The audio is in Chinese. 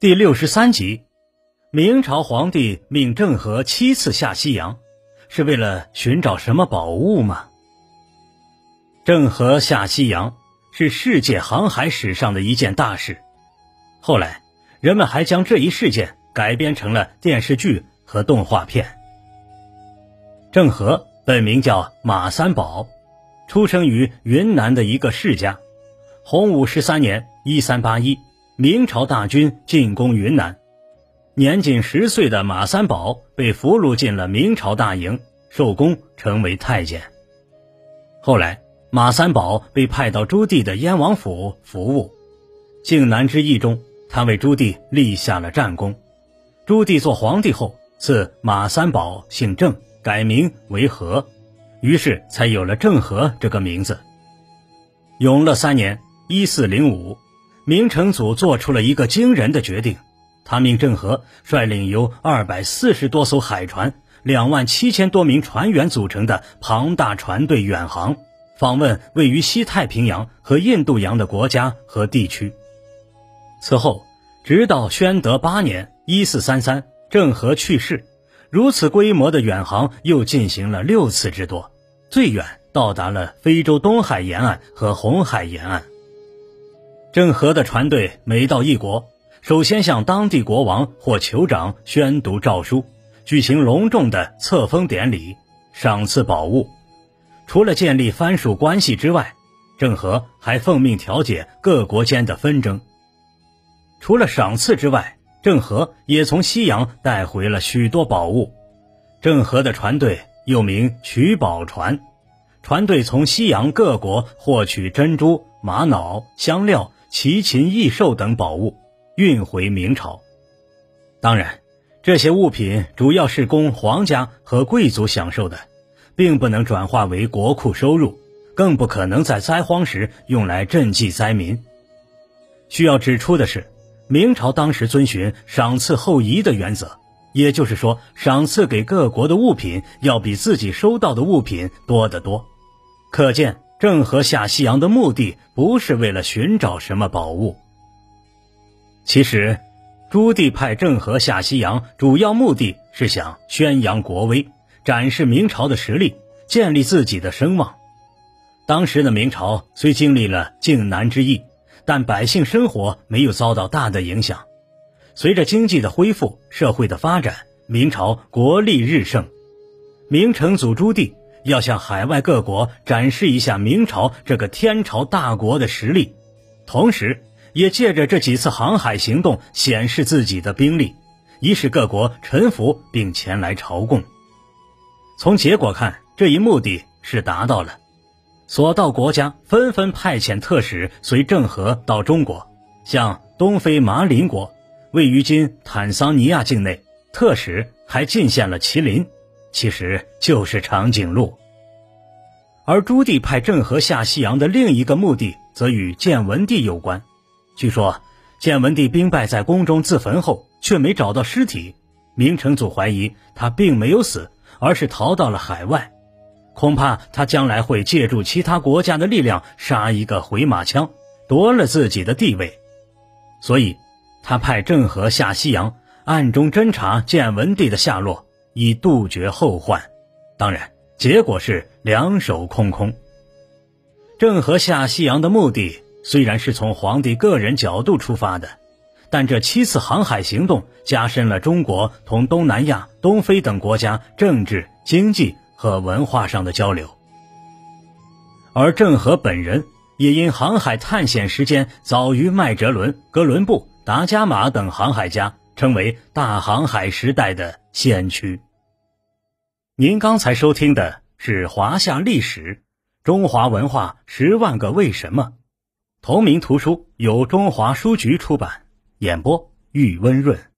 第六十三集，明朝皇帝命郑和七次下西洋，是为了寻找什么宝物吗？郑和下西洋是世界航海史上的一件大事，后来人们还将这一事件改编成了电视剧和动画片。郑和本名叫马三宝，出生于云南的一个世家。洪武十三年（一三八一）。明朝大军进攻云南，年仅十岁的马三宝被俘虏进了明朝大营，受功成为太监。后来，马三宝被派到朱棣的燕王府服务。靖难之役中，他为朱棣立下了战功。朱棣做皇帝后，赐马三宝姓郑，改名为和，于是才有了郑和这个名字。永乐三年（一四零五）。明成祖做出了一个惊人的决定，他命郑和率领由二百四十多艘海船、两万七千多名船员组成的庞大船队远航，访问位于西太平洋和印度洋的国家和地区。此后，直到宣德八年（一四三三），郑和去世，如此规模的远航又进行了六次之多，最远到达了非洲东海沿岸和红海沿岸。郑和的船队每到一国，首先向当地国王或酋长宣读诏书，举行隆重的册封典礼，赏赐宝物。除了建立藩属关系之外，郑和还奉命调解各国间的纷争。除了赏赐之外，郑和也从西洋带回了许多宝物。郑和的船队又名取宝船，船队从西洋各国获取珍珠、玛瑙、香料。奇禽异兽等宝物运回明朝，当然，这些物品主要是供皇家和贵族享受的，并不能转化为国库收入，更不可能在灾荒时用来赈济灾民。需要指出的是，明朝当时遵循赏赐后移的原则，也就是说，赏赐给各国的物品要比自己收到的物品多得多，可见。郑和下西洋的目的不是为了寻找什么宝物。其实，朱棣派郑和下西洋主要目的是想宣扬国威，展示明朝的实力，建立自己的声望。当时的明朝虽经历了靖难之役，但百姓生活没有遭到大的影响。随着经济的恢复，社会的发展，明朝国力日盛。明成祖朱棣。要向海外各国展示一下明朝这个天朝大国的实力，同时也借着这几次航海行动显示自己的兵力，以使各国臣服并前来朝贡。从结果看，这一目的是达到了。所到国家纷纷派遣特使随郑和到中国，向东非马林国，位于今坦桑尼亚境内，特使还进献了麒麟。其实就是长颈鹿，而朱棣派郑和下西洋的另一个目的，则与建文帝有关。据说建文帝兵败在宫中自焚后，却没找到尸体，明成祖怀疑他并没有死，而是逃到了海外。恐怕他将来会借助其他国家的力量，杀一个回马枪，夺了自己的地位。所以，他派郑和下西洋，暗中侦查建文帝的下落。以杜绝后患，当然，结果是两手空空。郑和下西洋的目的虽然是从皇帝个人角度出发的，但这七次航海行动加深了中国同东南亚、东非等国家政治、经济和文化上的交流。而郑和本人也因航海探险时间早于麦哲伦、哥伦布、达伽马等航海家。成为大航海时代的先驱。您刚才收听的是《华夏历史：中华文化十万个为什么》，同名图书由中华书局出版，演播玉温润。